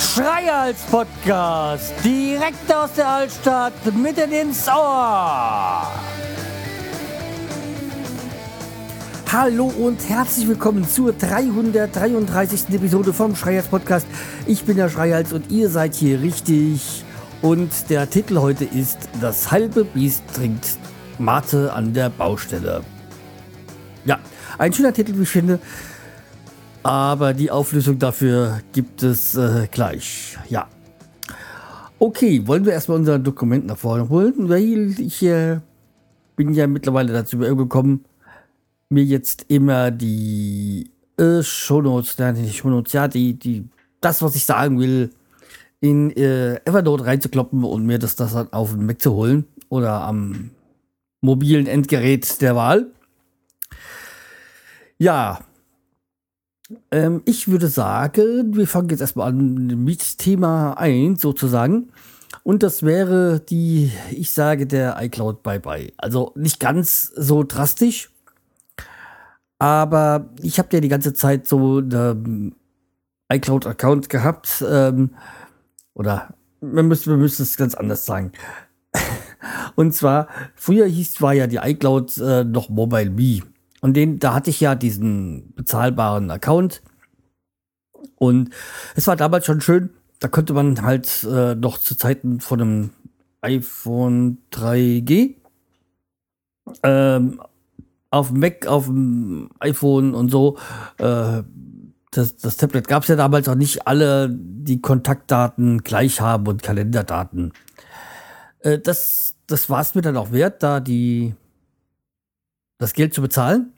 Schreihals Podcast, direkt aus der Altstadt, mitten ins Ohr. Hallo und herzlich willkommen zur 333. Episode vom Schreihals Podcast. Ich bin der Schreihals und ihr seid hier richtig. Und der Titel heute ist Das halbe Biest trinkt Mate an der Baustelle. Ja, ein schöner Titel, wie ich finde. Aber die Auflösung dafür gibt es äh, gleich. Ja. Okay, wollen wir erstmal unser Dokument nach vorne holen, weil ich äh, bin ja mittlerweile dazu gekommen, mir jetzt immer die äh, Shownotes, nein, nicht Shownotes, ja, die, die, das, was ich sagen will, in äh, Evernote reinzukloppen und mir das, das dann auf den Mac zu holen oder am mobilen Endgerät der Wahl. Ja, ähm, ich würde sagen, wir fangen jetzt erstmal an mit Thema 1 sozusagen. Und das wäre die, ich sage, der iCloud Bye-Bye. Also nicht ganz so drastisch, aber ich habe ja die ganze Zeit so einen iCloud-Account gehabt. Ähm, oder wir müssen, wir müssen es ganz anders sagen. Und zwar, früher hieß, war ja die iCloud äh, noch Mobile Me. Und den, da hatte ich ja diesen bezahlbaren Account. Und es war damals schon schön, da konnte man halt äh, noch zu Zeiten von einem iPhone 3G ähm, auf dem Mac, auf dem iPhone und so. Äh, das, das Tablet gab es ja damals auch nicht alle die Kontaktdaten gleich haben und Kalenderdaten. Äh, das das war es mir dann auch wert, da die das Geld zu bezahlen.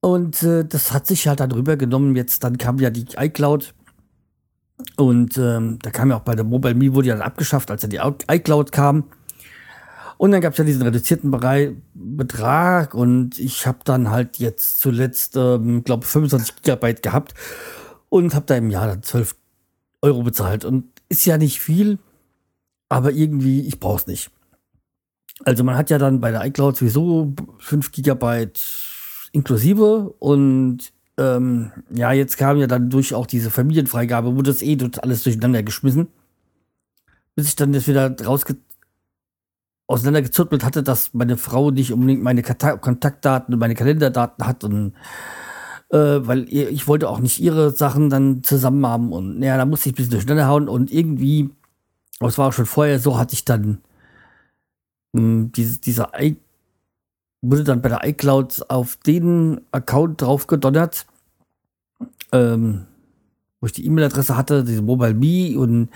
Und äh, das hat sich halt dann rübergenommen. Jetzt dann kam ja die iCloud. Und ähm, da kam ja auch bei der Mobile Me, wurde ja dann abgeschafft, als ja die iCloud kam. Und dann gab es ja diesen reduzierten Bereich, Betrag und ich habe dann halt jetzt zuletzt, ähm, glaube 25 Gigabyte gehabt und habe da im Jahr dann 12 Euro bezahlt. Und ist ja nicht viel, aber irgendwie, ich brauche es nicht. Also man hat ja dann bei der iCloud sowieso 5 Gigabyte inklusive und ähm, ja, jetzt kam ja dann durch auch diese Familienfreigabe, wurde das eh alles durcheinander geschmissen. Bis ich dann das wieder rausge auseinandergezürtelt hatte, dass meine Frau nicht unbedingt meine Kontaktdaten und meine Kalenderdaten hat und äh, weil ich wollte auch nicht ihre Sachen dann zusammen haben und naja, da musste ich ein bisschen durcheinander hauen und irgendwie, das war auch schon vorher so, hatte ich dann mh, hm, diese, dieser I wurde dann bei der iCloud auf den Account drauf gedonnert, ähm, wo ich die E-Mail-Adresse hatte, diese Mobile Me und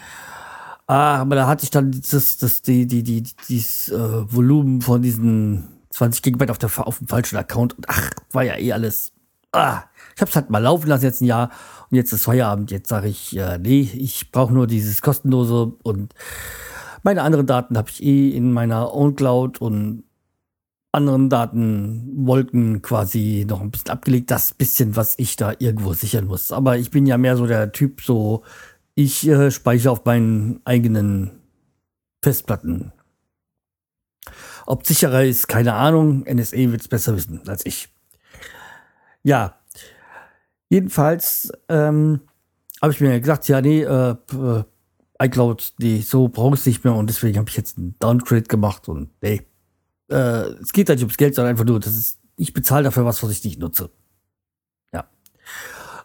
Ah, aber da hatte ich dann das, das, die, die, die, dieses äh, Volumen von diesen 20 Gigabyte auf, der, auf dem falschen Account. Und ach, war ja eh alles. Ah, ich hab's halt mal laufen lassen jetzt ein Jahr und jetzt ist Feierabend. Jetzt sage ich, äh, nee, ich brauche nur dieses kostenlose und meine anderen Daten habe ich eh in meiner Own Cloud und anderen Datenwolken quasi noch ein bisschen abgelegt. Das bisschen, was ich da irgendwo sichern muss. Aber ich bin ja mehr so der Typ, so ich äh, speichere auf meinen eigenen Festplatten. Ob sicherer ist, keine Ahnung. NSA wird es besser wissen als ich. Ja, jedenfalls ähm, habe ich mir gesagt, ja, nee, äh, äh iCloud, nee, so brauche ich es nicht mehr und deswegen habe ich jetzt einen Downgrade gemacht und nee, äh, es geht halt nicht ums Geld, sondern einfach nur, das ist, ich bezahle dafür was, was ich nicht nutze. Ja.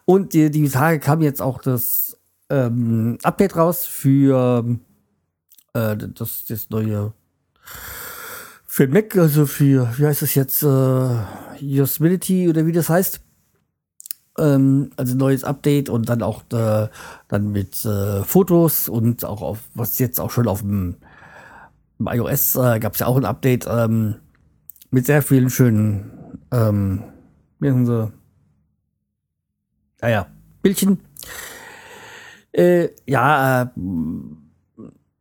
Und die, die Tage kam jetzt auch das ähm, Update raus für äh, das, das neue für Mac, also für, wie heißt das jetzt, äh, Usability oder wie das heißt. Ähm, also neues Update und dann auch äh, dann mit äh, Fotos und auch auf, was jetzt auch schon auf dem, iOS äh, gab es ja auch ein Update ähm, mit sehr vielen schönen, ähm, wie sie, naja, Bildchen. Äh, ja, äh,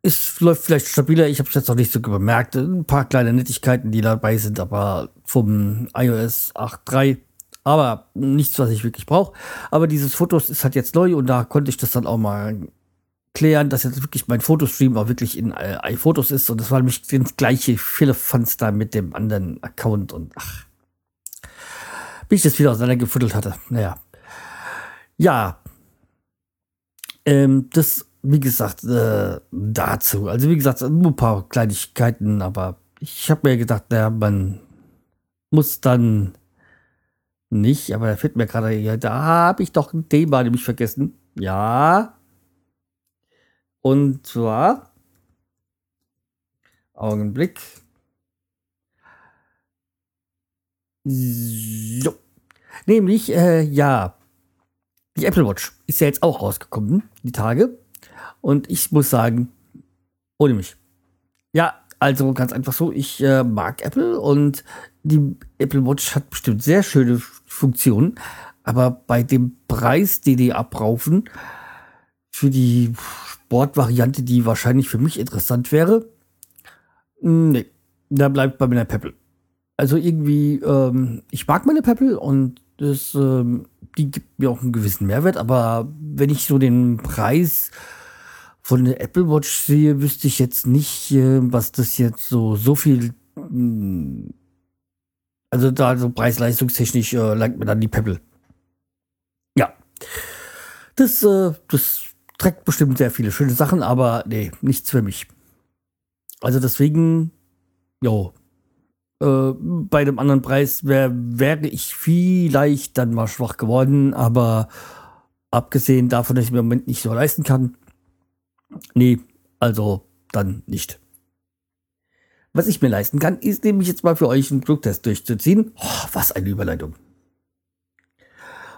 es läuft vielleicht stabiler. Ich habe es jetzt noch nicht so bemerkt. Ein paar kleine Nettigkeiten, die dabei sind, aber vom iOS 8.3. Aber nichts, was ich wirklich brauche. Aber dieses Fotos ist halt jetzt neu und da konnte ich das dann auch mal klären, dass jetzt wirklich mein Fotostream auch wirklich in äh, iPhotos ist. Und das war nämlich das gleiche Fans da mit dem anderen Account. Und ach, wie ich das wieder auseinandergefuddelt hatte. Naja. Ja. Ähm, das, wie gesagt, äh, dazu. Also, wie gesagt, nur ein paar Kleinigkeiten, aber ich habe mir gedacht, naja, man muss dann nicht, aber da fällt mir gerade hier, da habe ich doch ein Thema nämlich vergessen. Ja. Und zwar, Augenblick. So. Nämlich, äh, ja, die Apple Watch ist ja jetzt auch rausgekommen, die Tage. Und ich muss sagen, ohne mich. Ja, also ganz einfach so, ich äh, mag Apple und die Apple Watch hat bestimmt sehr schöne Funktionen, aber bei dem Preis, den die abraufen, für die Sportvariante, die wahrscheinlich für mich interessant wäre, nee, da bleibt bei meiner Pebble. Also irgendwie, ähm, ich mag meine Pebble und das, ähm, die gibt mir auch einen gewissen Mehrwert, aber wenn ich so den Preis von der Apple Watch sehe, wüsste ich jetzt nicht, äh, was das jetzt so, so viel, mh, hm, also da so preis-leistungstechnisch äh, langt mir dann die Pebble. Ja. Das, äh, das trägt bestimmt sehr viele schöne Sachen, aber nee, nichts für mich. Also deswegen, jo, äh, bei dem anderen Preis wär, wäre ich vielleicht dann mal schwach geworden, aber abgesehen davon, dass ich mir im Moment nicht so leisten kann, nee, also dann nicht. Was ich mir leisten kann, ist nämlich jetzt mal für euch einen Produkttest durchzuziehen. Oh, was eine Überleitung.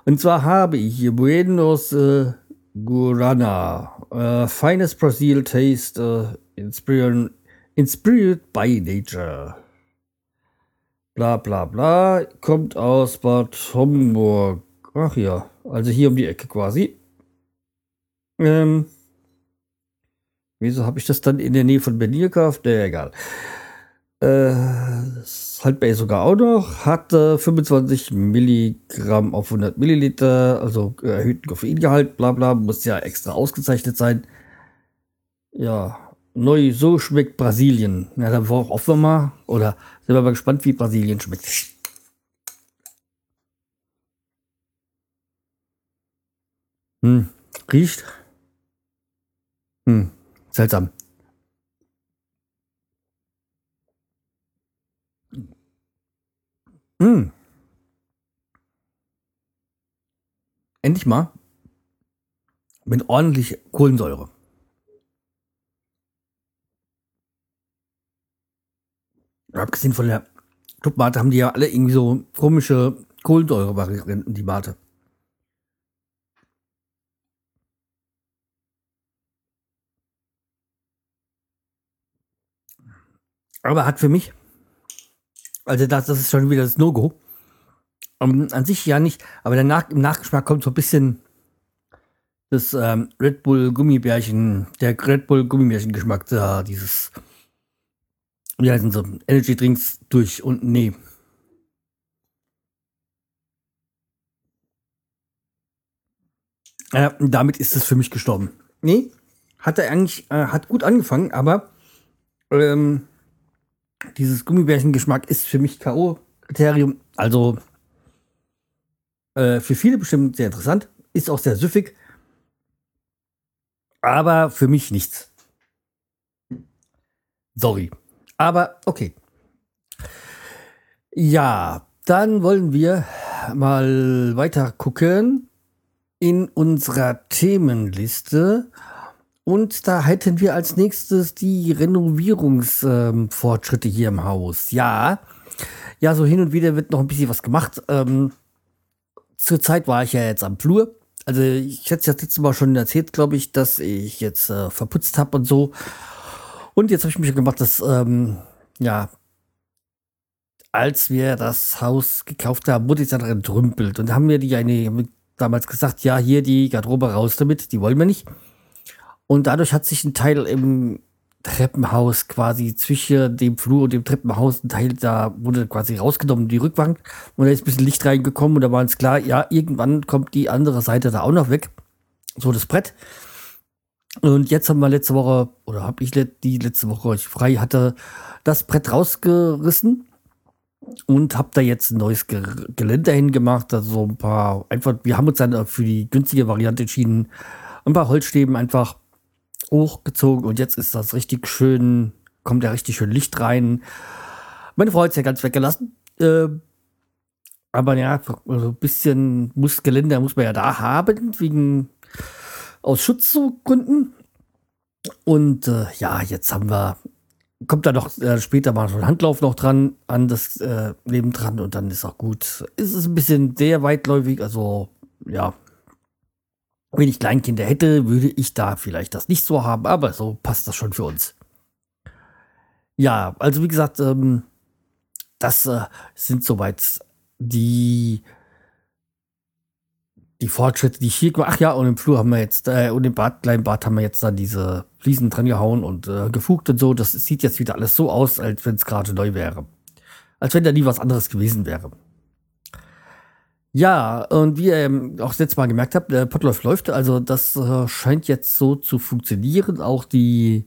Und zwar habe ich hier Buenos äh, Guarana, äh, Finest Brazil Taste, äh, inspired, inspired by Nature bla bla bla, kommt aus Bad Homburg. Ach ja, also hier um die Ecke quasi. Ähm, wieso habe ich das dann in der Nähe von Berlin gekauft? Naja, egal. Äh, Haltbar sogar auch noch. Hat äh, 25 Milligramm auf 100 Milliliter, also erhöhten Koffeingehalt, bla bla, muss ja extra ausgezeichnet sein. Ja, Neu, so schmeckt Brasilien. Ja, dann hoffen wir mal. Oder sind wir mal gespannt, wie Brasilien schmeckt. Hm, riecht. Hm, seltsam. Hm. Endlich mal mit ordentlich Kohlensäure. Abgesehen von der Clubmate haben die ja alle irgendwie so komische Kohlensäure-Varianten, die Mate. Aber hat für mich, also das, das ist schon wieder das No-Go. Um, an sich ja nicht, aber danach, im Nachgeschmack kommt so ein bisschen das ähm, Red Bull Gummibärchen, der Red Bull Gummibärchen Geschmack, da, dieses wie heißen sie, Energy Drinks durch und nee. Äh, damit ist es für mich gestorben. Nee, hat er eigentlich, äh, hat gut angefangen, aber ähm, dieses Gummibärchen-Geschmack ist für mich K.O.-Kriterium. Also äh, für viele bestimmt sehr interessant, ist auch sehr süffig, aber für mich nichts. Sorry. Aber okay. Ja, dann wollen wir mal weiter gucken in unserer Themenliste. Und da hätten wir als nächstes die Renovierungsfortschritte ähm, hier im Haus. Ja, ja, so hin und wieder wird noch ein bisschen was gemacht. Ähm, Zurzeit war ich ja jetzt am Flur. Also ich hätte es ja letztes Mal schon erzählt, glaube ich, dass ich jetzt äh, verputzt habe und so. Und jetzt habe ich mich gemacht, dass, ähm, ja, als wir das Haus gekauft haben, wurde es dann entrümpelt. Und da haben wir die eine damals gesagt, ja, hier die Garderobe raus damit, die wollen wir nicht. Und dadurch hat sich ein Teil im Treppenhaus quasi zwischen dem Flur und dem Treppenhaus ein Teil da wurde quasi rausgenommen, die Rückwand. Und da ist ein bisschen Licht reingekommen und da war uns klar, ja, irgendwann kommt die andere Seite da auch noch weg. So das Brett. Und jetzt haben wir letzte Woche, oder habe ich die letzte Woche, ich frei hatte, das Brett rausgerissen und habe da jetzt ein neues Geländer hingemacht. Also ein paar, einfach, wir haben uns dann für die günstige Variante entschieden. Ein paar Holzstäben einfach hochgezogen und jetzt ist das richtig schön, kommt ja richtig schön Licht rein. Meine Frau hat es ja ganz weggelassen. Äh, aber ja, also ein bisschen muss Geländer muss man ja da haben, wegen aus Schutzgründen. Und äh, ja, jetzt haben wir, kommt da noch äh, später mal so ein Handlauf noch dran, an das äh, Leben dran und dann ist auch gut. Ist es ein bisschen sehr weitläufig, also ja. Wenn ich Kleinkinder hätte, würde ich da vielleicht das nicht so haben, aber so passt das schon für uns. Ja, also wie gesagt, ähm, das äh, sind soweit die die Fortschritte, die ich hier gemacht Ach ja, und im Flur haben wir jetzt, äh, und im Bad, kleinen Bad haben wir jetzt dann diese Fliesen dran gehauen und äh, gefugt und so. Das sieht jetzt wieder alles so aus, als wenn es gerade neu wäre. Als wenn da nie was anderes gewesen wäre. Ja, und wie ihr auch das letzte Mal gemerkt habt, der Potläuft läuft, also das äh, scheint jetzt so zu funktionieren. Auch die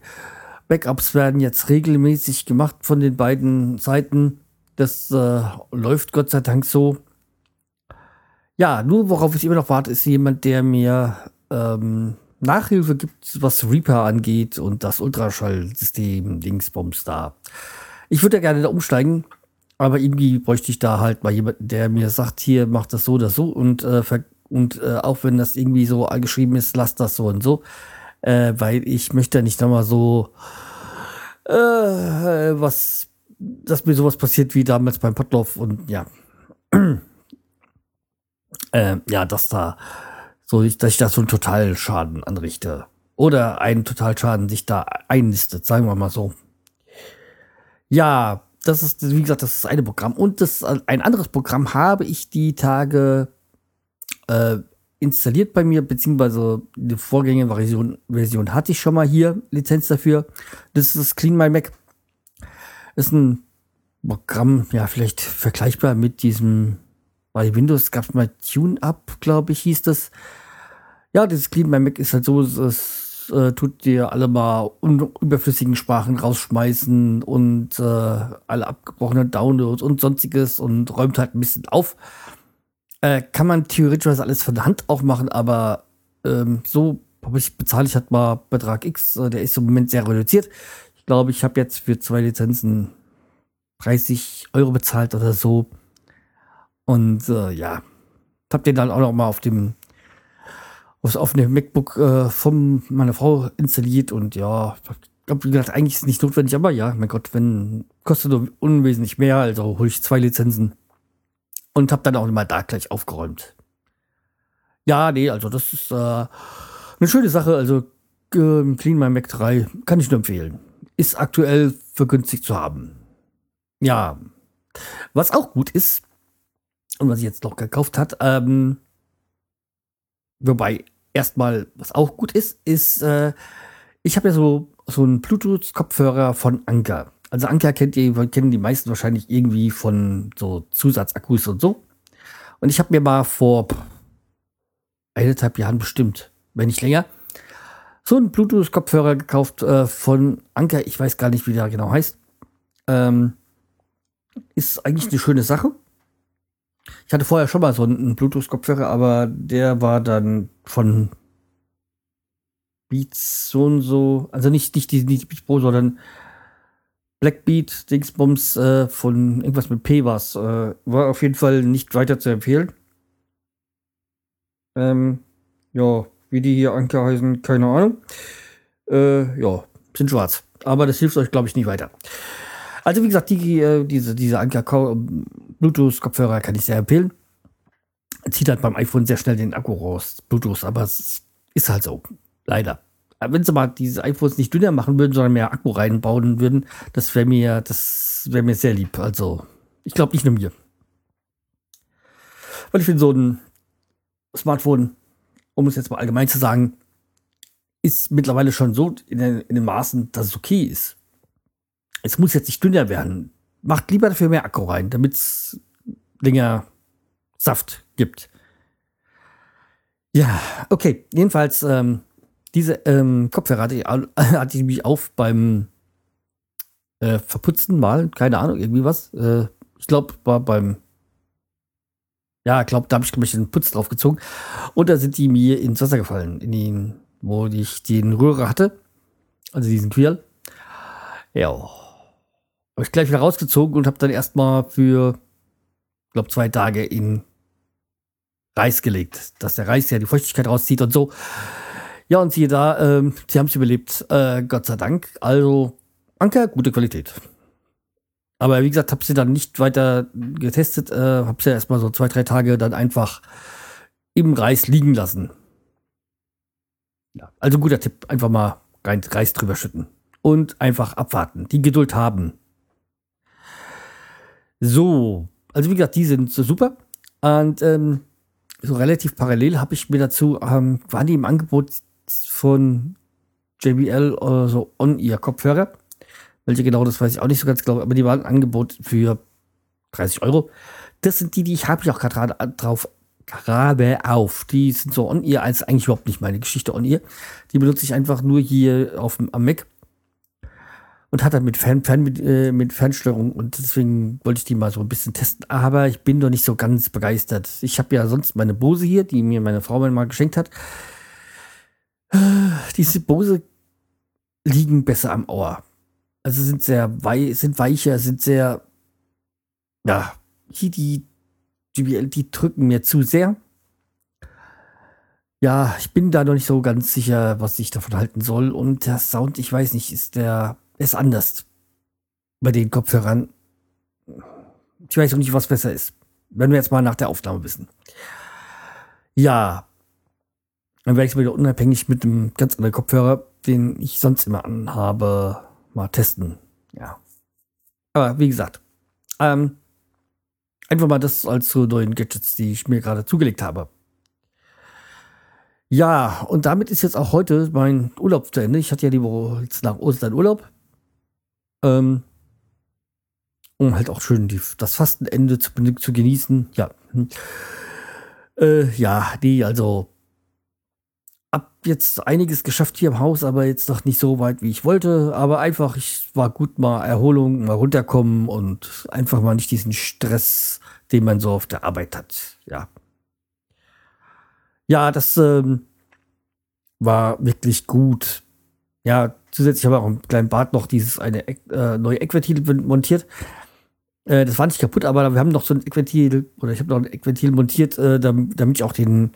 Backups werden jetzt regelmäßig gemacht von den beiden Seiten. Das äh, läuft Gott sei Dank so. Ja, nur worauf ich immer noch warte, ist jemand, der mir ähm, Nachhilfe gibt, was Reaper angeht und das Ultraschallsystem Dingsbums da. Ich würde ja gerne da umsteigen, aber irgendwie bräuchte ich da halt mal jemanden, der mir sagt, hier macht das so oder so und, äh, und äh, auch wenn das irgendwie so geschrieben ist, lasst das so und so, äh, weil ich möchte nicht nochmal so äh, was, dass mir sowas passiert wie damals beim Potlauf und ja äh, ja, dass da so, dass ich da so einen Totalschaden anrichte. Oder einen Totalschaden sich da einlistet, sagen wir mal so. Ja, das ist, wie gesagt, das ist eine Programm. Und das, ein anderes Programm habe ich die Tage äh, installiert bei mir, beziehungsweise die Vorgängerversion Version hatte ich schon mal hier, Lizenz dafür. Das ist Clean My Mac. Ist ein Programm, ja, vielleicht vergleichbar mit diesem bei Windows gab es mal Tune-Up, glaube ich, hieß das. Ja, das Clean My Mac ist halt so, es äh, tut dir alle mal überflüssigen Sprachen rausschmeißen und äh, alle abgebrochenen Downloads und sonstiges und räumt halt ein bisschen auf. Äh, kann man theoretisch alles von der Hand auch machen, aber ähm, so ich, bezahle ich halt mal Betrag X, äh, der ist im Moment sehr reduziert. Ich glaube, ich habe jetzt für zwei Lizenzen 30 Euro bezahlt oder so. Und äh, ja, hab den dann auch noch mal auf dem aufs offene MacBook äh, von meiner Frau installiert und ja, wie gesagt, eigentlich ist es nicht notwendig, aber ja, mein Gott, wenn kostet nur unwesentlich mehr, also hole ich zwei Lizenzen und habe dann auch mal da gleich aufgeräumt. Ja, nee, also das ist äh, eine schöne Sache, also äh, Clean My Mac 3 kann ich nur empfehlen. Ist aktuell für günstig zu haben. Ja, was auch gut ist, und was ich jetzt noch gekauft hat. Ähm, wobei erstmal, was auch gut ist, ist, äh, ich habe ja so, so einen Bluetooth-Kopfhörer von Anker. Also Anker kennt ihr, kennen die meisten wahrscheinlich irgendwie von so Zusatzakkus und so. Und ich habe mir mal vor eineinhalb Jahren bestimmt, wenn nicht länger, so einen Bluetooth-Kopfhörer gekauft äh, von Anker. Ich weiß gar nicht, wie der genau heißt. Ähm, ist eigentlich eine schöne Sache. Ich hatte vorher schon mal so einen Bluetooth-Kopfhörer, aber der war dann von Beats so und so, also nicht, nicht die, nicht Beats Pro, sondern Blackbeat, Dingsbums äh, von irgendwas mit P was. Äh, war auf jeden Fall nicht weiter zu empfehlen. Ähm, ja, wie die hier Anker heißen, keine Ahnung. Äh, ja, sind schwarz. Aber das hilft euch, glaube ich, nicht weiter. Also wie gesagt, die, äh, diese, diese Anker Bluetooth-Kopfhörer kann ich sehr empfehlen. Zieht halt beim iPhone sehr schnell den Akku raus, Bluetooth, aber es ist halt so. Leider. Wenn sie mal diese iPhones nicht dünner machen würden, sondern mehr Akku reinbauen würden, das wäre mir, das wäre mir sehr lieb. Also, ich glaube nicht nur mir. Weil ich finde, so ein Smartphone, um es jetzt mal allgemein zu sagen, ist mittlerweile schon so in den, in den Maßen, dass es okay ist es muss jetzt nicht dünner werden. Macht lieber dafür mehr Akku rein, damit es länger Saft gibt. Ja, okay. Jedenfalls, ähm, diese ähm, Kopfhörer hatte ich, hatte ich mich auf beim äh, verputzten Mal, keine Ahnung, irgendwie was. Äh, ich glaube, war beim ja, ich glaube, da habe ich mich den Putz drauf gezogen. Und da sind die mir ins Wasser gefallen, in den, wo ich den Röhre hatte. Also diesen Quirl. Ja. Habe ich gleich wieder rausgezogen und habe dann erstmal für, glaube zwei Tage in Reis gelegt, dass der Reis ja die Feuchtigkeit rauszieht und so. Ja, und siehe da, ähm, sie haben es überlebt, äh, Gott sei Dank. Also, Anker, gute Qualität. Aber wie gesagt, habe sie dann nicht weiter getestet, äh, habe sie erstmal so zwei, drei Tage dann einfach im Reis liegen lassen. Ja, also guter Tipp, einfach mal Reis drüber schütten und einfach abwarten, die Geduld haben. So, also wie gesagt, die sind so super und ähm, so relativ parallel habe ich mir dazu, ähm, waren die im Angebot von JBL oder so On-Ear-Kopfhörer. Welche genau, das weiß ich auch nicht so ganz genau, aber die waren ein Angebot für 30 Euro. Das sind die, die ich habe ich auch gerade drauf gerade auf. Die sind so On-Ear, als eigentlich überhaupt nicht meine Geschichte On-Ear. Die benutze ich einfach nur hier auf am Mac und hat dann mit, Fern, Fern, mit, äh, mit Fernsteuerung und deswegen wollte ich die mal so ein bisschen testen. Aber ich bin doch nicht so ganz begeistert. Ich habe ja sonst meine Bose hier, die mir meine Frau mal geschenkt hat. Diese Bose liegen besser am Ohr. Also sind sehr wei sind weicher, sind sehr ja, hier die GBL, die drücken mir zu sehr. Ja, ich bin da noch nicht so ganz sicher, was ich davon halten soll. Und der Sound, ich weiß nicht, ist der ist anders bei den Kopfhörern. Ich weiß auch nicht, was besser ist. Wenn wir jetzt mal nach der Aufnahme wissen. Ja, dann werde ich es wieder unabhängig mit einem ganz anderen Kopfhörer, den ich sonst immer anhabe, mal testen. Ja. Aber wie gesagt, ähm, einfach mal das als zu neuen Gadgets, die ich mir gerade zugelegt habe. Ja, und damit ist jetzt auch heute mein Urlaub zu Ende. Ich hatte ja die Woche nach Ostern Urlaub. Ähm, um halt auch schön die, das Fastenende zu, zu genießen. Ja. Hm. Äh, ja, die, also hab jetzt einiges geschafft hier im Haus, aber jetzt noch nicht so weit, wie ich wollte. Aber einfach, ich war gut mal Erholung, mal runterkommen und einfach mal nicht diesen Stress, den man so auf der Arbeit hat. Ja. Ja, das ähm, war wirklich gut. Ja, zusätzlich habe ich auch im kleinen Bad noch dieses eine äh, neue Eckventil montiert. Äh, das war nicht kaputt, aber wir haben noch so ein Eckventil, oder ich habe noch ein Eckventil montiert, äh, damit, ich auch den,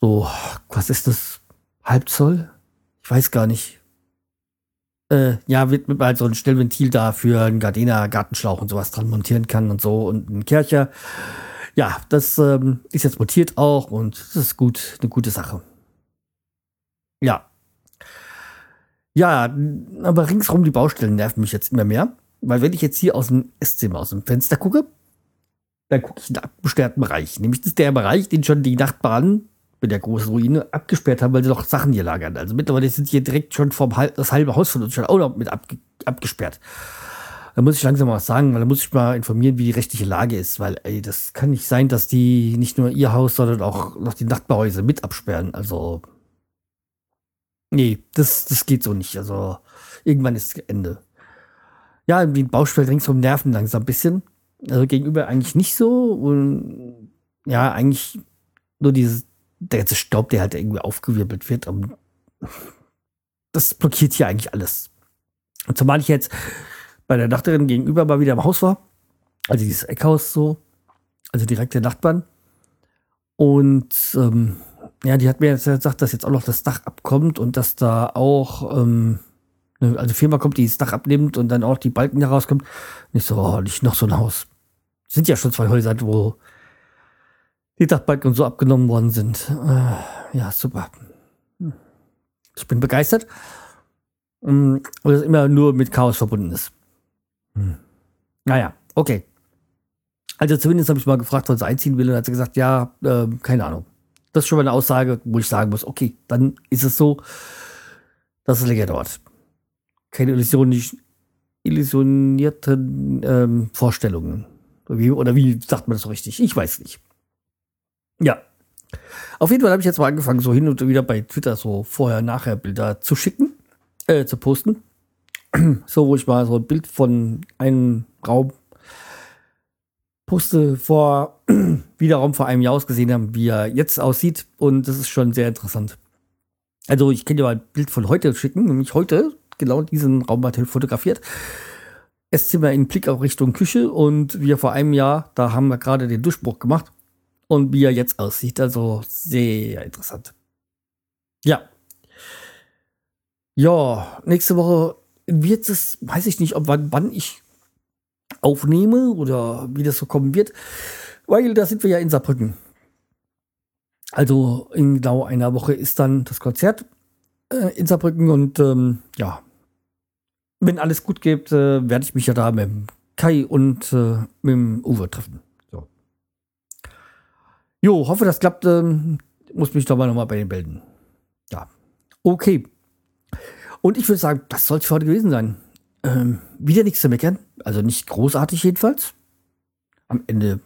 so, was ist das? Halbzoll? Ich weiß gar nicht. Äh, ja, wird mit halt so ein Stellventil da für einen Gardena Gartenschlauch und sowas dran montieren kann und so und einen Kercher. Ja, das ähm, ist jetzt montiert auch und das ist gut, eine gute Sache. Ja, ja, aber ringsrum die Baustellen nerven mich jetzt immer mehr. Weil wenn ich jetzt hier aus dem Esszimmer, aus dem Fenster gucke, dann gucke ich in den abgesperrten Bereich. Nämlich das ist der Bereich, den schon die Nachbarn mit der großen Ruine abgesperrt haben, weil sie noch Sachen hier lagern. Also mittlerweile sind hier direkt schon vom das halbe Haus von uns schon auch noch mit abge abgesperrt. Da muss ich langsam mal was sagen, weil da muss ich mal informieren, wie die rechtliche Lage ist, weil ey, das kann nicht sein, dass die nicht nur ihr Haus, sondern auch noch die Nachbarhäuser mit absperren. Also Nee, das, das geht so nicht. Also irgendwann ist Ende. Ja, die Baustelle ringsum nerven langsam ein bisschen. Also gegenüber eigentlich nicht so. Und ja, eigentlich nur dieses, der ganze Staub, der halt irgendwie aufgewirbelt wird. Das blockiert hier eigentlich alles. Und zumal ich jetzt bei der Nachbarin gegenüber mal wieder im Haus war. Also dieses Eckhaus so. Also direkt der Nachbarn. Und ähm, ja, die hat mir jetzt gesagt, dass jetzt auch noch das Dach abkommt und dass da auch, ähm, eine, also Firma kommt, die das Dach abnimmt und dann auch die Balken herauskommt. Nicht so, oh, nicht noch so ein Haus. Sind ja schon zwei Häuser, wo die Dachbalken und so abgenommen worden sind. Äh, ja, super. Ich bin begeistert. Und das immer nur mit Chaos verbunden ist. Hm. Naja, okay. Also zumindest habe ich mal gefragt, wann sie einziehen will und hat sie gesagt, ja, äh, keine Ahnung. Das ist schon mal eine Aussage, wo ich sagen muss, okay, dann ist es so, dass es länger dauert. Keine illusionierten ähm, Vorstellungen. Wie, oder wie sagt man das so richtig? Ich weiß nicht. Ja. Auf jeden Fall habe ich jetzt mal angefangen, so hin und wieder bei Twitter so vorher-nachher Bilder zu schicken, äh, zu posten. so, wo ich mal so ein Bild von einem Raum poste vor, wiederum vor einem Jahr ausgesehen haben, wie er jetzt aussieht. Und das ist schon sehr interessant. Also, ich kann dir mal ein Bild von heute schicken, nämlich heute, genau diesen Raum hat fotografiert. Esszimmer in Blick auf Richtung Küche und wir vor einem Jahr, da haben wir gerade den Durchbruch gemacht und wie er jetzt aussieht. Also sehr interessant. Ja. Ja, nächste Woche wird es, weiß ich nicht, ob wann, wann ich aufnehme oder wie das so kommen wird, weil da sind wir ja in Saarbrücken. Also in genau einer Woche ist dann das Konzert äh, in Saarbrücken und ähm, ja, wenn alles gut geht, äh, werde ich mich ja da mit dem Kai und äh, mit dem Uwe treffen. So. Jo, hoffe, das klappt. Ähm, muss mich doch mal nochmal bei den melden. Ja. Okay. Und ich würde sagen, das soll es für heute gewesen sein. Ähm, wieder nichts zu meckern. Also nicht großartig jedenfalls. Am Ende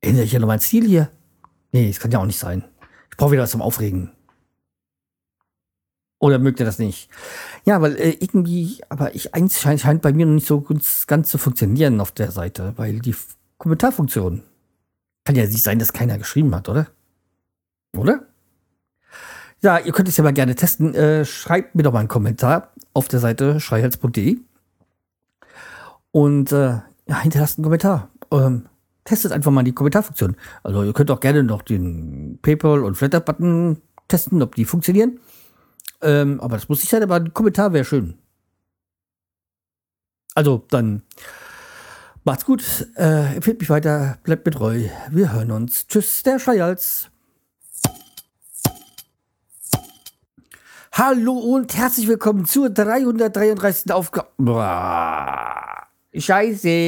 ändere ich ja noch meinen Stil hier. Nee, das kann ja auch nicht sein. Ich brauche wieder was zum Aufregen. Oder mögt ihr das nicht? Ja, weil äh, irgendwie, aber ich eins scheint, scheint bei mir noch nicht so ganz, ganz zu funktionieren auf der Seite, weil die Kommentarfunktion kann ja nicht sein, dass keiner geschrieben hat, oder? Oder? Ja, ihr könnt es ja mal gerne testen. Äh, schreibt mir doch mal einen Kommentar auf der Seite schreihals.de und äh, ja, hinterlasst einen Kommentar. Ähm, testet einfach mal die Kommentarfunktion. Also ihr könnt auch gerne noch den PayPal und Flatter-Button testen, ob die funktionieren. Ähm, aber das muss ich sein, aber ein Kommentar wäre schön. Also, dann macht's gut. Äh, empfehlt mich weiter, bleibt mit treu. Wir hören uns. Tschüss, der Scheials. Hallo und herzlich willkommen zur 333. Aufgabe. Jaizê.